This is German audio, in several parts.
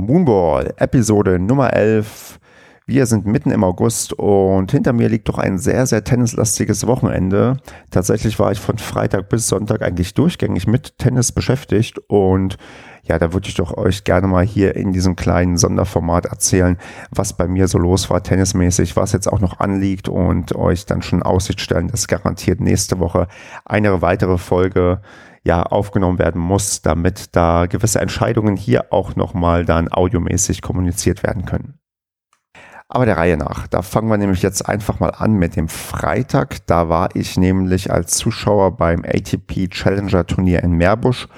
Moonball, Episode Nummer 11. Wir sind mitten im August und hinter mir liegt doch ein sehr, sehr tennislastiges Wochenende. Tatsächlich war ich von Freitag bis Sonntag eigentlich durchgängig mit Tennis beschäftigt und ja, da würde ich doch euch gerne mal hier in diesem kleinen Sonderformat erzählen, was bei mir so los war tennismäßig, was jetzt auch noch anliegt und euch dann schon Aussicht stellen, dass garantiert nächste Woche eine weitere Folge ja aufgenommen werden muss, damit da gewisse Entscheidungen hier auch nochmal dann audiomäßig kommuniziert werden können. Aber der Reihe nach, da fangen wir nämlich jetzt einfach mal an mit dem Freitag. Da war ich nämlich als Zuschauer beim ATP Challenger Turnier in Meerbusch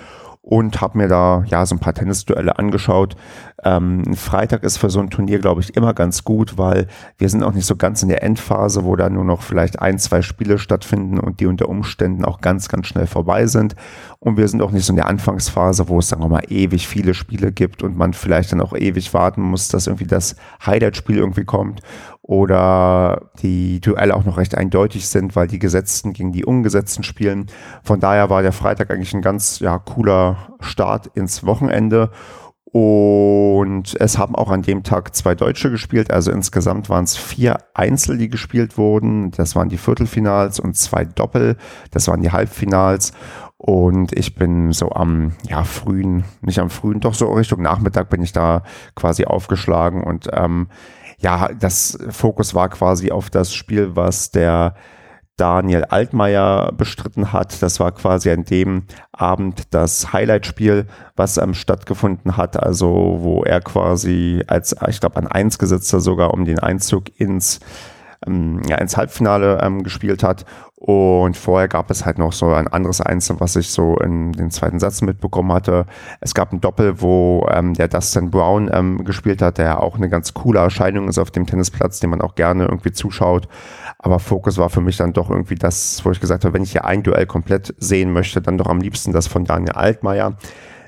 und habe mir da ja so ein paar Tennisduelle angeschaut. Ähm, Freitag ist für so ein Turnier, glaube ich, immer ganz gut, weil wir sind auch nicht so ganz in der Endphase, wo da nur noch vielleicht ein, zwei Spiele stattfinden und die unter Umständen auch ganz, ganz schnell vorbei sind. Und wir sind auch nicht so in der Anfangsphase, wo es, sagen wir mal, ewig viele Spiele gibt und man vielleicht dann auch ewig warten muss, dass irgendwie das Highlight-Spiel irgendwie kommt oder die Duelle auch noch recht eindeutig sind, weil die Gesetzten gegen die Ungesetzten spielen. Von daher war der Freitag eigentlich ein ganz ja, cooler Start ins Wochenende. Und es haben auch an dem Tag zwei Deutsche gespielt. Also insgesamt waren es vier Einzel, die gespielt wurden. Das waren die Viertelfinals und zwei Doppel. Das waren die Halbfinals. Und ich bin so am ja, frühen, nicht am frühen, doch so Richtung Nachmittag bin ich da quasi aufgeschlagen. Und ähm, ja, das Fokus war quasi auf das Spiel, was der Daniel Altmaier bestritten hat. Das war quasi an dem Abend das Highlight-Spiel, was ähm, stattgefunden hat, also wo er quasi als, ich glaube, an eins gesetzter sogar um den Einzug ins ähm, ja, ins Halbfinale ähm, gespielt hat. Und vorher gab es halt noch so ein anderes Einzel, was ich so in den zweiten Satz mitbekommen hatte. Es gab ein Doppel, wo ähm, der Dustin Brown ähm, gespielt hat, der auch eine ganz coole Erscheinung ist auf dem Tennisplatz, den man auch gerne irgendwie zuschaut. Aber Fokus war für mich dann doch irgendwie das, wo ich gesagt habe, wenn ich hier ein Duell komplett sehen möchte, dann doch am liebsten das von Daniel Altmaier.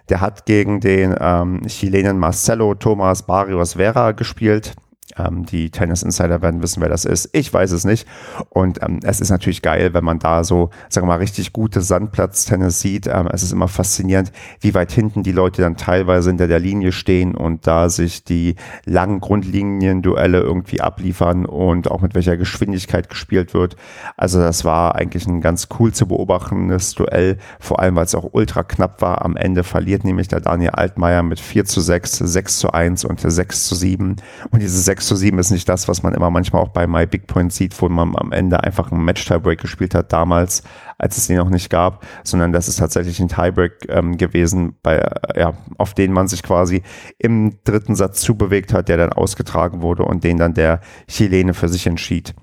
Der hat gegen den ähm, Chilenen Marcelo Thomas Barrios Vera gespielt. Ähm, die Tennis Insider werden wissen, wer das ist. Ich weiß es nicht. Und ähm, es ist natürlich geil, wenn man da so, sagen wir mal, richtig gute Sandplatz-Tennis sieht. Ähm, es ist immer faszinierend, wie weit hinten die Leute dann teilweise hinter der Linie stehen und da sich die langen Grundlinien-Duelle irgendwie abliefern und auch mit welcher Geschwindigkeit gespielt wird. Also das war eigentlich ein ganz cool zu beobachtendes Duell, vor allem weil es auch ultra knapp war. Am Ende verliert nämlich der Daniel Altmaier mit 4 zu 6, 6 zu 1 und 6 zu 7. Und diese 6 zu 7 ist nicht das, was man immer manchmal auch bei My Big Point sieht, wo man am Ende einfach einen Match-Tiebreak gespielt hat damals, als es den noch nicht gab, sondern das ist tatsächlich ein Tiebreak ähm, gewesen, bei, äh, ja, auf den man sich quasi im dritten Satz zubewegt hat, der dann ausgetragen wurde und den dann der Chilene für sich entschied.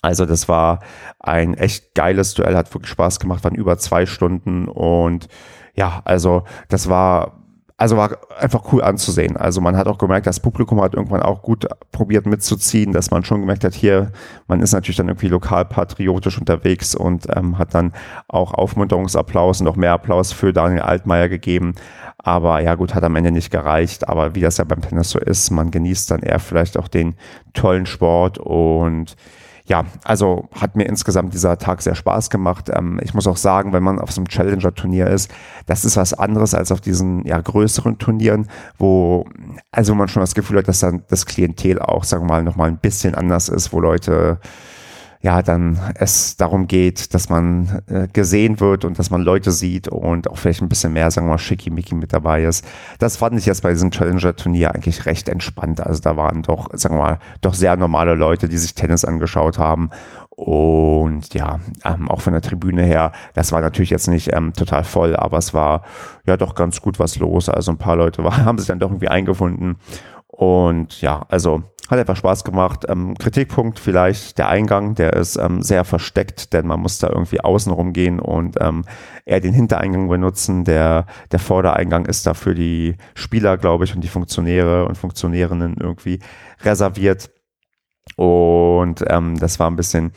Also das war ein echt geiles Duell, hat wirklich Spaß gemacht, waren über zwei Stunden und ja, also das war also war einfach cool anzusehen. Also man hat auch gemerkt, das Publikum hat irgendwann auch gut probiert mitzuziehen, dass man schon gemerkt hat, hier, man ist natürlich dann irgendwie lokal patriotisch unterwegs und ähm, hat dann auch Aufmunterungsapplaus und noch mehr Applaus für Daniel Altmaier gegeben. Aber ja gut, hat am Ende nicht gereicht. Aber wie das ja beim Tennis so ist, man genießt dann eher vielleicht auch den tollen Sport und ja, also hat mir insgesamt dieser Tag sehr Spaß gemacht. Ähm, ich muss auch sagen, wenn man auf so einem Challenger-Turnier ist, das ist was anderes als auf diesen ja, größeren Turnieren, wo also man schon das Gefühl hat, dass dann das Klientel auch, sagen wir mal, nochmal ein bisschen anders ist, wo Leute ja, dann es darum geht, dass man äh, gesehen wird und dass man Leute sieht und auch vielleicht ein bisschen mehr, sagen wir mal, schickimicki mit dabei ist. Das fand ich jetzt bei diesem Challenger-Turnier eigentlich recht entspannt. Also da waren doch, sagen wir mal, doch sehr normale Leute, die sich Tennis angeschaut haben. Und ja, ähm, auch von der Tribüne her, das war natürlich jetzt nicht ähm, total voll, aber es war ja doch ganz gut was los. Also ein paar Leute war, haben sich dann doch irgendwie eingefunden. Und ja, also hat einfach Spaß gemacht. Ähm, Kritikpunkt vielleicht der Eingang, der ist ähm, sehr versteckt, denn man muss da irgendwie außen rumgehen und ähm, eher den Hintereingang benutzen. Der, der Vordereingang ist da für die Spieler, glaube ich, und die Funktionäre und Funktionärinnen irgendwie reserviert. Und ähm, das war ein bisschen,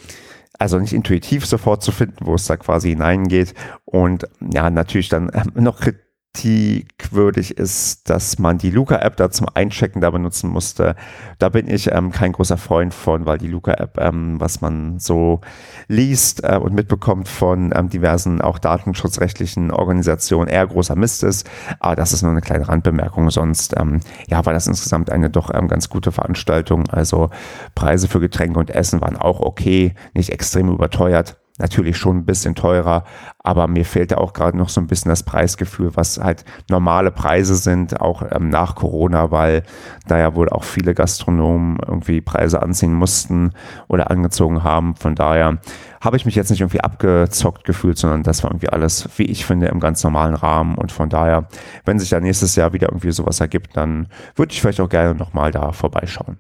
also nicht intuitiv sofort zu finden, wo es da quasi hineingeht. Und ja, natürlich dann äh, noch Kritik kritikwürdig ist, dass man die Luca-App da zum Einchecken da benutzen musste. Da bin ich ähm, kein großer Freund von, weil die Luca-App, ähm, was man so liest äh, und mitbekommt von ähm, diversen auch datenschutzrechtlichen Organisationen, eher großer Mist ist. Aber das ist nur eine kleine Randbemerkung. Sonst ähm, ja, war das insgesamt eine doch ähm, ganz gute Veranstaltung. Also Preise für Getränke und Essen waren auch okay, nicht extrem überteuert natürlich schon ein bisschen teurer, aber mir fehlt ja auch gerade noch so ein bisschen das Preisgefühl, was halt normale Preise sind, auch ähm, nach Corona, weil da ja wohl auch viele Gastronomen irgendwie Preise anziehen mussten oder angezogen haben. Von daher habe ich mich jetzt nicht irgendwie abgezockt gefühlt, sondern das war irgendwie alles, wie ich finde, im ganz normalen Rahmen. Und von daher, wenn sich da nächstes Jahr wieder irgendwie sowas ergibt, dann würde ich vielleicht auch gerne nochmal da vorbeischauen.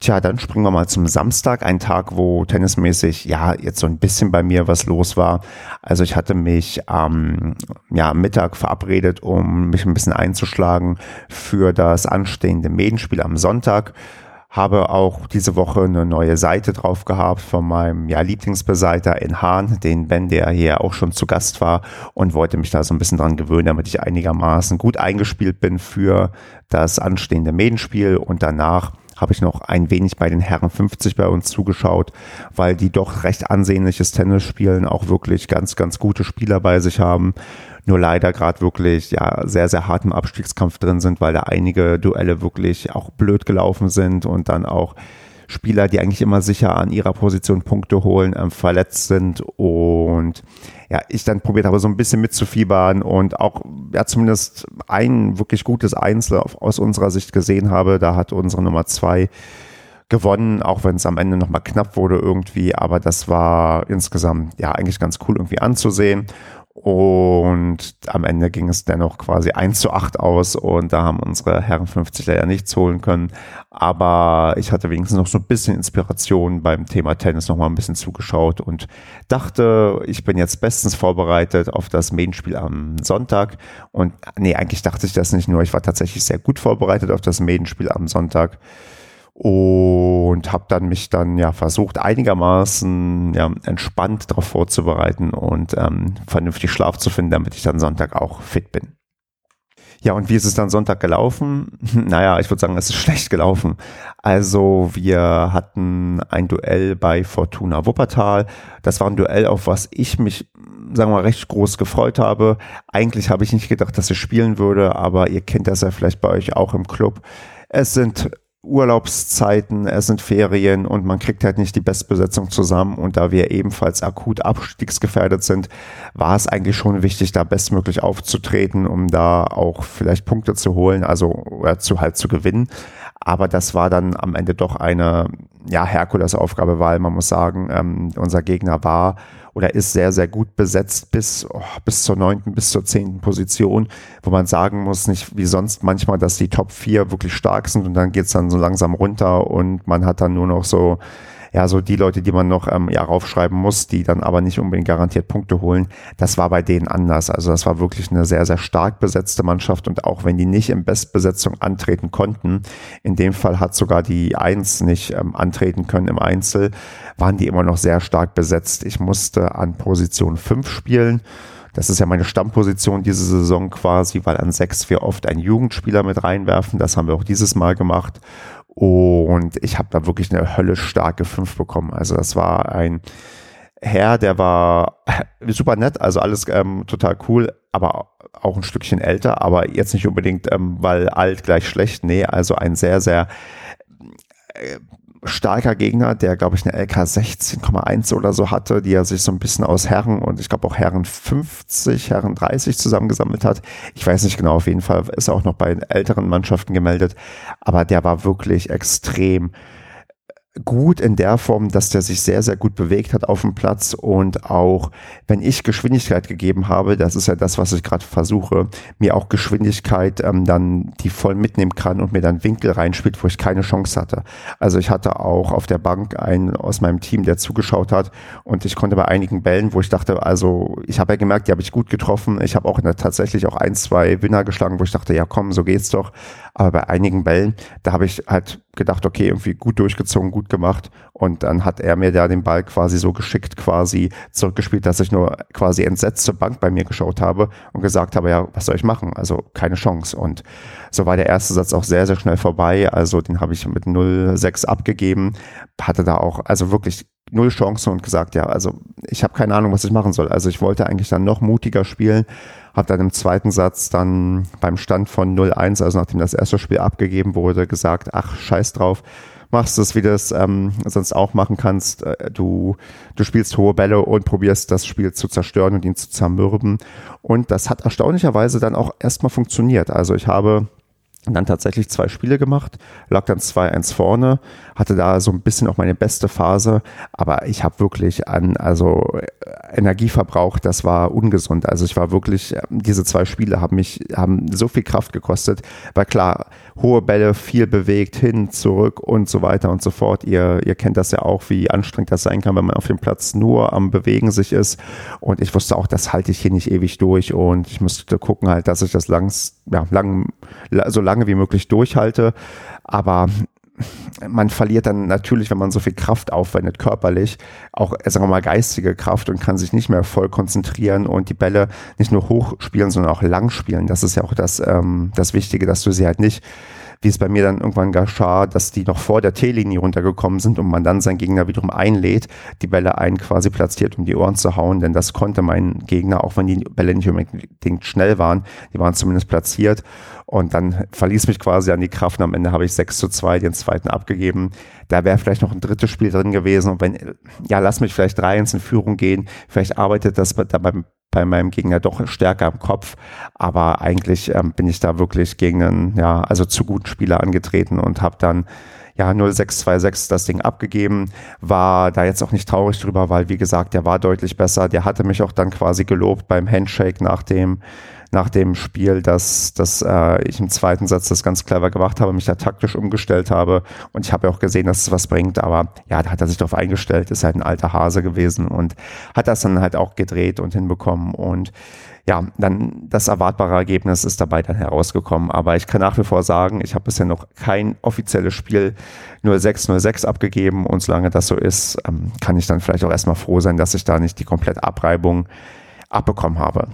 Tja, dann springen wir mal zum Samstag, ein Tag, wo tennismäßig ja jetzt so ein bisschen bei mir was los war. Also ich hatte mich am ja, Mittag verabredet, um mich ein bisschen einzuschlagen für das anstehende Medenspiel am Sonntag. Habe auch diese Woche eine neue Seite drauf gehabt von meinem ja, Lieblingsbeseiter in Hahn, den Ben, der hier auch schon zu Gast war und wollte mich da so ein bisschen dran gewöhnen, damit ich einigermaßen gut eingespielt bin für das anstehende Medenspiel und danach habe ich noch ein wenig bei den Herren 50 bei uns zugeschaut, weil die doch recht ansehnliches Tennis spielen, auch wirklich ganz, ganz gute Spieler bei sich haben. Nur leider gerade wirklich ja sehr, sehr hart im Abstiegskampf drin sind, weil da einige Duelle wirklich auch blöd gelaufen sind und dann auch Spieler, die eigentlich immer sicher an ihrer Position Punkte holen, ähm, verletzt sind und ja, ich dann probiert habe, so ein bisschen mitzufiebern und auch ja zumindest ein wirklich gutes Einzel aus unserer Sicht gesehen habe. Da hat unsere Nummer zwei gewonnen, auch wenn es am Ende nochmal knapp wurde irgendwie, aber das war insgesamt ja eigentlich ganz cool irgendwie anzusehen. Und am Ende ging es dennoch quasi 1 zu 8 aus und da haben unsere Herren 50 leider nichts holen können. Aber ich hatte wenigstens noch so ein bisschen Inspiration beim Thema Tennis nochmal ein bisschen zugeschaut und dachte, ich bin jetzt bestens vorbereitet auf das Main-Spiel am Sonntag. Und nee, eigentlich dachte ich das nicht nur. Ich war tatsächlich sehr gut vorbereitet auf das Main-Spiel am Sonntag und habe dann mich dann ja versucht einigermaßen ja, entspannt darauf vorzubereiten und ähm, vernünftig Schlaf zu finden, damit ich dann Sonntag auch fit bin. Ja, und wie ist es dann Sonntag gelaufen? Naja, ich würde sagen, es ist schlecht gelaufen. Also wir hatten ein Duell bei Fortuna Wuppertal. Das war ein Duell, auf was ich mich, sagen wir mal, recht groß gefreut habe. Eigentlich habe ich nicht gedacht, dass ich spielen würde, aber ihr kennt das ja vielleicht bei euch auch im Club. Es sind Urlaubszeiten, es sind Ferien und man kriegt halt nicht die Bestbesetzung zusammen. Und da wir ebenfalls akut abstiegsgefährdet sind, war es eigentlich schon wichtig, da bestmöglich aufzutreten, um da auch vielleicht Punkte zu holen, also oder zu halt zu gewinnen. Aber das war dann am Ende doch eine ja, Herkulesaufgabe, weil man muss sagen, ähm, unser Gegner war oder ist sehr, sehr gut besetzt bis, oh, bis zur neunten, bis zur zehnten Position, wo man sagen muss, nicht wie sonst manchmal, dass die Top 4 wirklich stark sind und dann geht's dann so langsam runter und man hat dann nur noch so ja, so die Leute, die man noch ähm, ja, raufschreiben muss, die dann aber nicht unbedingt garantiert Punkte holen, das war bei denen anders. Also das war wirklich eine sehr, sehr stark besetzte Mannschaft und auch wenn die nicht in Bestbesetzung antreten konnten, in dem Fall hat sogar die Eins nicht ähm, antreten können im Einzel, waren die immer noch sehr stark besetzt. Ich musste an Position 5 spielen. Das ist ja meine Stammposition diese Saison quasi, weil an 6 wir oft einen Jugendspieler mit reinwerfen. Das haben wir auch dieses Mal gemacht. Und ich habe da wirklich eine höllisch starke 5 bekommen. Also das war ein Herr, der war super nett, also alles ähm, total cool, aber auch ein Stückchen älter, aber jetzt nicht unbedingt, ähm, weil alt gleich schlecht. Nee, also ein sehr, sehr äh, starker Gegner, der, glaube ich, eine LK 16,1 oder so hatte, die er sich so ein bisschen aus Herren und ich glaube auch Herren 50, Herren 30 zusammengesammelt hat. Ich weiß nicht genau, auf jeden Fall ist er auch noch bei älteren Mannschaften gemeldet, aber der war wirklich extrem gut in der Form, dass der sich sehr, sehr gut bewegt hat auf dem Platz und auch, wenn ich Geschwindigkeit gegeben habe, das ist ja das, was ich gerade versuche, mir auch Geschwindigkeit ähm, dann die voll mitnehmen kann und mir dann Winkel reinspielt, wo ich keine Chance hatte. Also ich hatte auch auf der Bank einen aus meinem Team, der zugeschaut hat und ich konnte bei einigen Bällen, wo ich dachte, also ich habe ja gemerkt, die habe ich gut getroffen. Ich habe auch der, tatsächlich auch ein, zwei Winner geschlagen, wo ich dachte, ja komm, so geht's doch. Aber bei einigen Bällen, da habe ich halt gedacht, okay, irgendwie gut durchgezogen, gut gemacht. Und dann hat er mir da den Ball quasi so geschickt quasi zurückgespielt, dass ich nur quasi entsetzt zur Bank bei mir geschaut habe und gesagt habe, ja, was soll ich machen? Also keine Chance. Und so war der erste Satz auch sehr, sehr schnell vorbei. Also den habe ich mit 0,6 abgegeben. Hatte da auch, also wirklich null Chance und gesagt, ja, also ich habe keine Ahnung, was ich machen soll. Also ich wollte eigentlich dann noch mutiger spielen, habe dann im zweiten Satz dann beim Stand von 0-1, also nachdem das erste Spiel abgegeben wurde, gesagt, ach, scheiß drauf, machst es, wie du es ähm, sonst auch machen kannst. Äh, du, du spielst hohe Bälle und probierst das Spiel zu zerstören und ihn zu zermürben. Und das hat erstaunlicherweise dann auch erstmal funktioniert. Also ich habe dann tatsächlich zwei Spiele gemacht, lag dann 2-1 vorne, hatte da so ein bisschen auch meine beste Phase, aber ich habe wirklich an, also äh, Energie verbraucht, das war ungesund. Also ich war wirklich, äh, diese zwei Spiele haben mich, haben so viel Kraft gekostet, weil klar, hohe Bälle, viel bewegt, hin, zurück und so weiter und so fort. Ihr, ihr kennt das ja auch, wie anstrengend das sein kann, wenn man auf dem Platz nur am Bewegen sich ist. Und ich wusste auch, das halte ich hier nicht ewig durch und ich musste gucken halt, dass ich das langs, ja, lang, so lange wie möglich durchhalte. Aber man verliert dann natürlich, wenn man so viel Kraft aufwendet, körperlich, auch, sagen wir mal, geistige Kraft und kann sich nicht mehr voll konzentrieren und die Bälle nicht nur hoch spielen, sondern auch lang spielen. Das ist ja auch das, ähm, das Wichtige, dass du sie halt nicht wie es bei mir dann irgendwann geschah, dass die noch vor der T-Linie runtergekommen sind und man dann seinen Gegner wiederum einlädt, die Bälle einen quasi platziert, um die Ohren zu hauen, denn das konnte mein Gegner, auch wenn die Bälle nicht unbedingt schnell waren, die waren zumindest platziert. Und dann verließ mich quasi an die Kraft und am Ende habe ich 6 zu 2 den zweiten abgegeben. Da wäre vielleicht noch ein drittes Spiel drin gewesen. Und wenn, ja, lass mich vielleicht 3-1 in Führung gehen, vielleicht arbeitet das da beim bei meinem Gegner doch stärker im Kopf. Aber eigentlich ähm, bin ich da wirklich gegen einen, ja, also zu guten Spieler angetreten und habe dann ja 0626 das Ding abgegeben, war da jetzt auch nicht traurig drüber, weil wie gesagt, der war deutlich besser. Der hatte mich auch dann quasi gelobt beim Handshake nach dem nach dem Spiel, dass, dass äh, ich im zweiten Satz das ganz clever gemacht habe, mich da taktisch umgestellt habe und ich habe ja auch gesehen, dass es was bringt, aber ja, da hat er sich darauf eingestellt, ist halt ein alter Hase gewesen und hat das dann halt auch gedreht und hinbekommen und ja, dann das erwartbare Ergebnis ist dabei dann herausgekommen. Aber ich kann nach wie vor sagen, ich habe bisher noch kein offizielles Spiel 0606 abgegeben und solange das so ist, ähm, kann ich dann vielleicht auch erstmal froh sein, dass ich da nicht die komplette Abreibung abbekommen habe.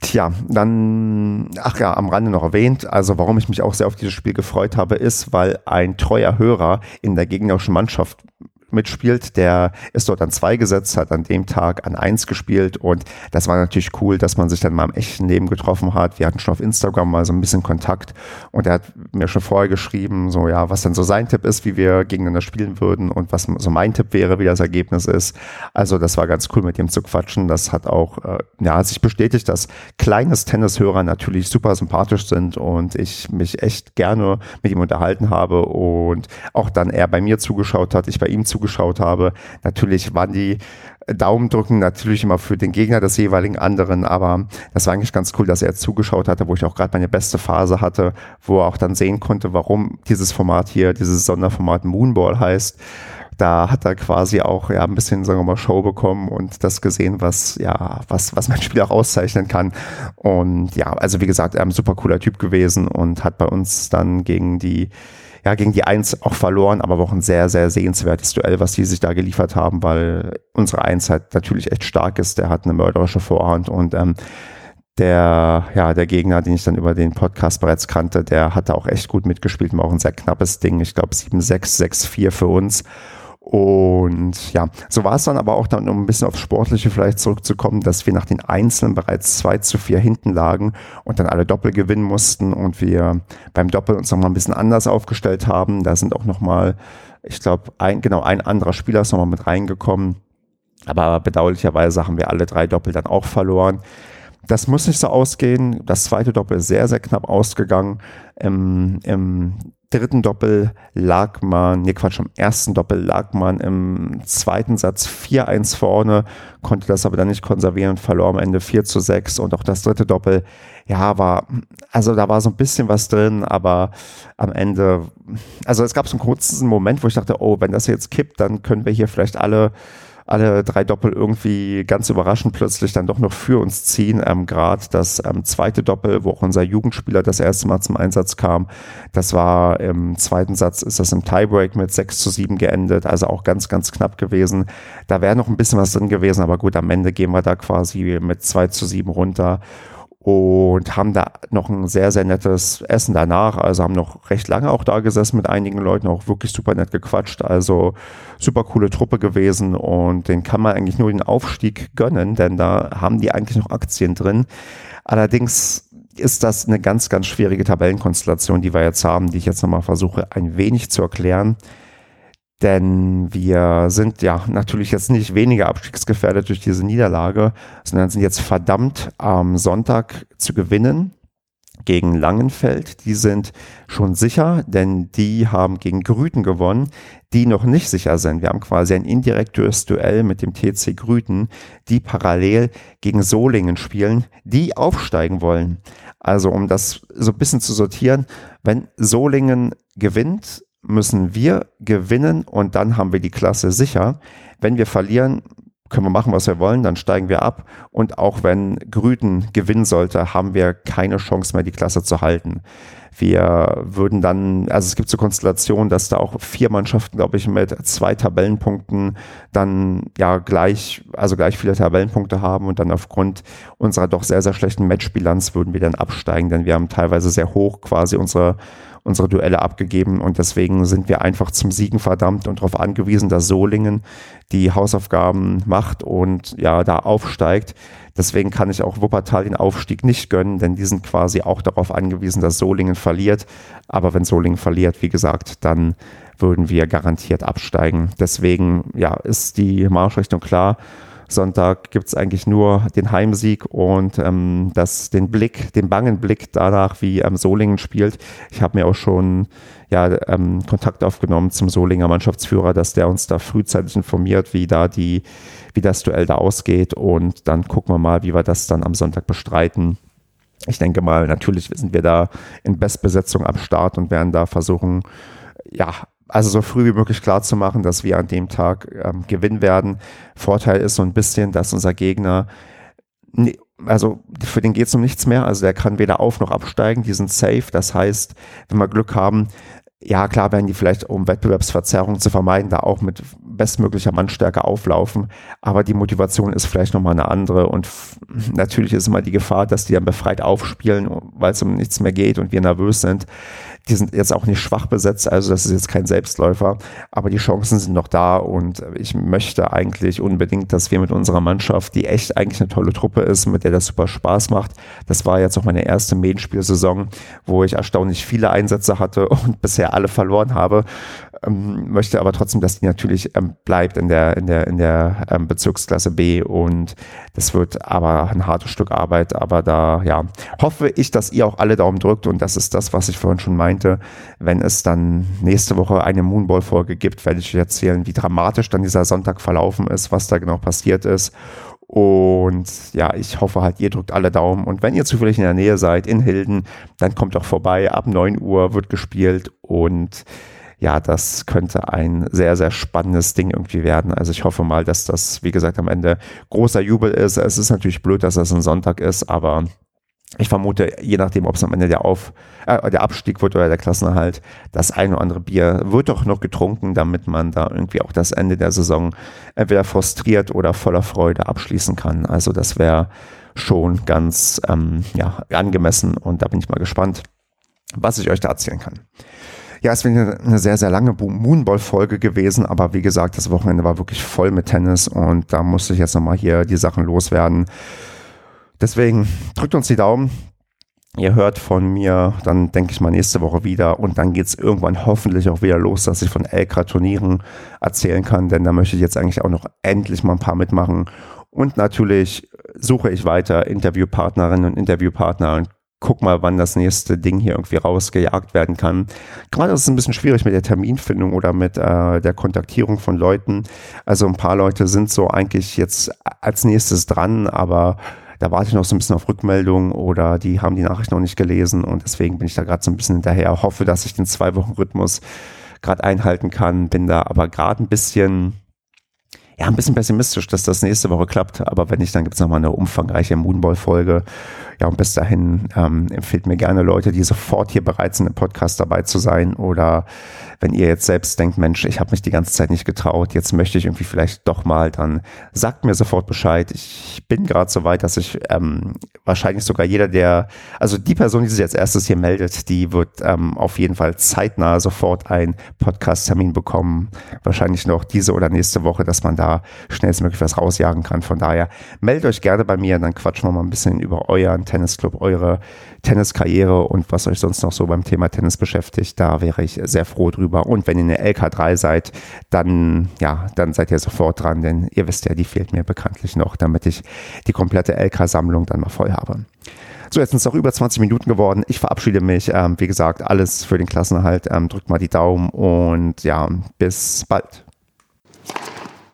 Tja, dann, ach ja, am Rande noch erwähnt, also warum ich mich auch sehr auf dieses Spiel gefreut habe, ist, weil ein treuer Hörer in der gegnerischen Mannschaft mitspielt, der ist dort an zwei gesetzt, hat an dem Tag an eins gespielt und das war natürlich cool, dass man sich dann mal im echten Leben getroffen hat. Wir hatten schon auf Instagram mal so ein bisschen Kontakt und er hat mir schon vorher geschrieben, so ja, was denn so sein Tipp ist, wie wir gegeneinander spielen würden und was so mein Tipp wäre, wie das Ergebnis ist. Also das war ganz cool mit ihm zu quatschen. Das hat auch, äh, ja, sich bestätigt, dass kleines Tennishörer natürlich super sympathisch sind und ich mich echt gerne mit ihm unterhalten habe und auch dann er bei mir zugeschaut hat, ich bei ihm zugeschaut zugeschaut habe. Natürlich waren die Daumendrücken natürlich immer für den Gegner des jeweiligen anderen, aber das war eigentlich ganz cool, dass er zugeschaut hatte, wo ich auch gerade meine beste Phase hatte, wo er auch dann sehen konnte, warum dieses Format hier, dieses Sonderformat Moonball heißt da hat er quasi auch ja ein bisschen, sagen wir mal, Show bekommen und das gesehen, was ja, was, was mein Spiel auch auszeichnen kann. Und ja, also wie gesagt, er ist ein super cooler Typ gewesen und hat bei uns dann gegen die ja, gegen die Eins auch verloren, aber auch ein sehr, sehr sehenswertes Duell, was die sich da geliefert haben, weil unsere Eins halt natürlich echt stark ist. Der hat eine mörderische Vorhand und ähm, der, ja, der Gegner, den ich dann über den Podcast bereits kannte, der hatte auch echt gut mitgespielt, war auch ein sehr knappes Ding. Ich glaube 7-6, 6-4 für uns. Und ja, so war es dann aber auch dann, um ein bisschen aufs Sportliche vielleicht zurückzukommen, dass wir nach den Einzelnen bereits 2 zu 4 hinten lagen und dann alle Doppel gewinnen mussten und wir beim Doppel uns nochmal ein bisschen anders aufgestellt haben. Da sind auch nochmal, ich glaube, ein, genau, ein anderer Spieler ist nochmal mit reingekommen. Aber bedauerlicherweise haben wir alle drei Doppel dann auch verloren. Das muss nicht so ausgehen. Das zweite Doppel ist sehr, sehr knapp ausgegangen. Im, im dritten Doppel lag man, nee Quatsch, im ersten Doppel lag man im zweiten Satz 4-1 vorne, konnte das aber dann nicht konservieren und verlor am Ende 4 zu 6 und auch das dritte Doppel, ja, war, also da war so ein bisschen was drin, aber am Ende, also es gab so einen kurzen Moment, wo ich dachte, oh, wenn das jetzt kippt, dann können wir hier vielleicht alle alle drei Doppel irgendwie ganz überraschend plötzlich dann doch noch für uns ziehen. Ähm, Gerade das ähm, zweite Doppel, wo auch unser Jugendspieler das erste Mal zum Einsatz kam, das war im zweiten Satz, ist das im Tiebreak mit 6 zu 7 geendet, also auch ganz, ganz knapp gewesen. Da wäre noch ein bisschen was drin gewesen, aber gut, am Ende gehen wir da quasi mit 2 zu 7 runter und haben da noch ein sehr, sehr nettes Essen danach. Also haben noch recht lange auch da gesessen mit einigen Leuten, auch wirklich super nett gequatscht. Also super coole Truppe gewesen und den kann man eigentlich nur den Aufstieg gönnen, denn da haben die eigentlich noch Aktien drin. Allerdings ist das eine ganz, ganz schwierige Tabellenkonstellation, die wir jetzt haben, die ich jetzt nochmal versuche ein wenig zu erklären. Denn wir sind ja natürlich jetzt nicht weniger abstiegsgefährdet durch diese Niederlage, sondern sind jetzt verdammt am Sonntag zu gewinnen gegen Langenfeld. Die sind schon sicher, denn die haben gegen Grüten gewonnen, die noch nicht sicher sind. Wir haben quasi ein indirektes Duell mit dem TC Grüten, die parallel gegen Solingen spielen, die aufsteigen wollen. Also um das so ein bisschen zu sortieren, wenn Solingen gewinnt, müssen wir gewinnen und dann haben wir die Klasse sicher. Wenn wir verlieren, können wir machen, was wir wollen, dann steigen wir ab. Und auch wenn Grüten gewinnen sollte, haben wir keine Chance mehr, die Klasse zu halten. Wir würden dann, also es gibt so Konstellationen, dass da auch vier Mannschaften, glaube ich, mit zwei Tabellenpunkten dann ja gleich, also gleich viele Tabellenpunkte haben und dann aufgrund unserer doch sehr, sehr schlechten Matchbilanz würden wir dann absteigen, denn wir haben teilweise sehr hoch quasi unsere unsere Duelle abgegeben und deswegen sind wir einfach zum Siegen verdammt und darauf angewiesen, dass Solingen die Hausaufgaben macht und ja da aufsteigt. Deswegen kann ich auch Wuppertal den Aufstieg nicht gönnen, denn die sind quasi auch darauf angewiesen, dass Solingen verliert. Aber wenn Solingen verliert, wie gesagt, dann würden wir garantiert absteigen. Deswegen ja, ist die Marschrichtung klar. Sonntag gibt es eigentlich nur den Heimsieg und ähm, das, den Blick, den bangen Blick danach, wie ähm, Solingen spielt. Ich habe mir auch schon ja, ähm, Kontakt aufgenommen zum Solinger Mannschaftsführer, dass der uns da frühzeitig informiert, wie da die, wie das Duell da ausgeht und dann gucken wir mal, wie wir das dann am Sonntag bestreiten. Ich denke mal, natürlich sind wir da in Bestbesetzung am Start und werden da versuchen, ja, also so früh wie möglich klar zu machen, dass wir an dem Tag ähm, gewinnen werden. Vorteil ist so ein bisschen, dass unser Gegner, also für den geht es um nichts mehr, also der kann weder auf noch absteigen, die sind safe. Das heißt, wenn wir Glück haben, ja, klar werden die vielleicht, um Wettbewerbsverzerrung zu vermeiden, da auch mit bestmöglicher Mannstärke auflaufen. Aber die Motivation ist vielleicht nochmal eine andere. Und natürlich ist immer die Gefahr, dass die dann befreit aufspielen, weil es um nichts mehr geht und wir nervös sind. Die sind jetzt auch nicht schwach besetzt, also das ist jetzt kein Selbstläufer, aber die Chancen sind noch da und ich möchte eigentlich unbedingt, dass wir mit unserer Mannschaft, die echt eigentlich eine tolle Truppe ist, mit der das super Spaß macht. Das war jetzt auch meine erste Medienspielsaison, wo ich erstaunlich viele Einsätze hatte und bisher alle verloren habe. Ähm, möchte aber trotzdem, dass die natürlich ähm, bleibt in der, in der, in der ähm, Bezirksklasse B und das wird aber ein hartes Stück Arbeit, aber da, ja, hoffe ich, dass ihr auch alle Daumen drückt und das ist das, was ich vorhin schon meinte. Wenn es dann nächste Woche eine Moonball-Folge gibt, werde ich euch erzählen, wie dramatisch dann dieser Sonntag verlaufen ist, was da genau passiert ist und ja, ich hoffe halt, ihr drückt alle Daumen. Und wenn ihr zufällig in der Nähe seid, in Hilden, dann kommt doch vorbei. Ab 9 Uhr wird gespielt und ja, das könnte ein sehr, sehr spannendes Ding irgendwie werden. Also ich hoffe mal, dass das, wie gesagt, am Ende großer Jubel ist. Es ist natürlich blöd, dass das ein Sonntag ist, aber ich vermute, je nachdem, ob es am Ende der, Auf, äh, der Abstieg wird oder der Klassenerhalt, das ein oder andere Bier wird doch noch getrunken, damit man da irgendwie auch das Ende der Saison entweder frustriert oder voller Freude abschließen kann. Also das wäre schon ganz ähm, ja, angemessen und da bin ich mal gespannt, was ich euch da erzählen kann. Ja, es wäre eine sehr, sehr lange Moonball-Folge gewesen, aber wie gesagt, das Wochenende war wirklich voll mit Tennis und da musste ich jetzt nochmal hier die Sachen loswerden. Deswegen drückt uns die Daumen. Ihr hört von mir, dann denke ich mal nächste Woche wieder und dann geht es irgendwann hoffentlich auch wieder los, dass ich von Elkra-Turnieren erzählen kann, denn da möchte ich jetzt eigentlich auch noch endlich mal ein paar mitmachen. Und natürlich suche ich weiter Interviewpartnerinnen und Interviewpartner und guck mal, wann das nächste Ding hier irgendwie rausgejagt werden kann. Gerade ist es ein bisschen schwierig mit der Terminfindung oder mit äh, der Kontaktierung von Leuten. Also ein paar Leute sind so eigentlich jetzt als nächstes dran, aber da warte ich noch so ein bisschen auf Rückmeldung oder die haben die Nachricht noch nicht gelesen und deswegen bin ich da gerade so ein bisschen hinterher. Hoffe, dass ich den zwei Wochen Rhythmus gerade einhalten kann, bin da aber gerade ein bisschen ja, ein bisschen pessimistisch, dass das nächste Woche klappt. Aber wenn nicht, dann gibt es nochmal eine umfangreiche Moonball-Folge. Ja, und bis dahin ähm, empfiehlt mir gerne Leute, die sofort hier bereit sind, im Podcast dabei zu sein. Oder wenn ihr jetzt selbst denkt, Mensch, ich habe mich die ganze Zeit nicht getraut, jetzt möchte ich irgendwie vielleicht doch mal, dann sagt mir sofort Bescheid. Ich bin gerade so weit, dass ich ähm, wahrscheinlich sogar jeder, der, also die Person, die sich als erstes hier meldet, die wird ähm, auf jeden Fall zeitnah sofort einen Podcast-Termin bekommen. Wahrscheinlich noch diese oder nächste Woche, dass man da schnellstmöglich was rausjagen kann. Von daher meldet euch gerne bei mir, dann quatschen wir mal ein bisschen über euren Tennisclub, eure Tenniskarriere und was euch sonst noch so beim Thema Tennis beschäftigt. Da wäre ich sehr froh drüber. Und wenn ihr eine LK3 seid, dann, ja, dann seid ihr sofort dran, denn ihr wisst ja, die fehlt mir bekanntlich noch, damit ich die komplette LK-Sammlung dann mal voll habe. So, jetzt sind es auch über 20 Minuten geworden. Ich verabschiede mich. Ähm, wie gesagt, alles für den Klassenerhalt. Ähm, drückt mal die Daumen und ja, bis bald.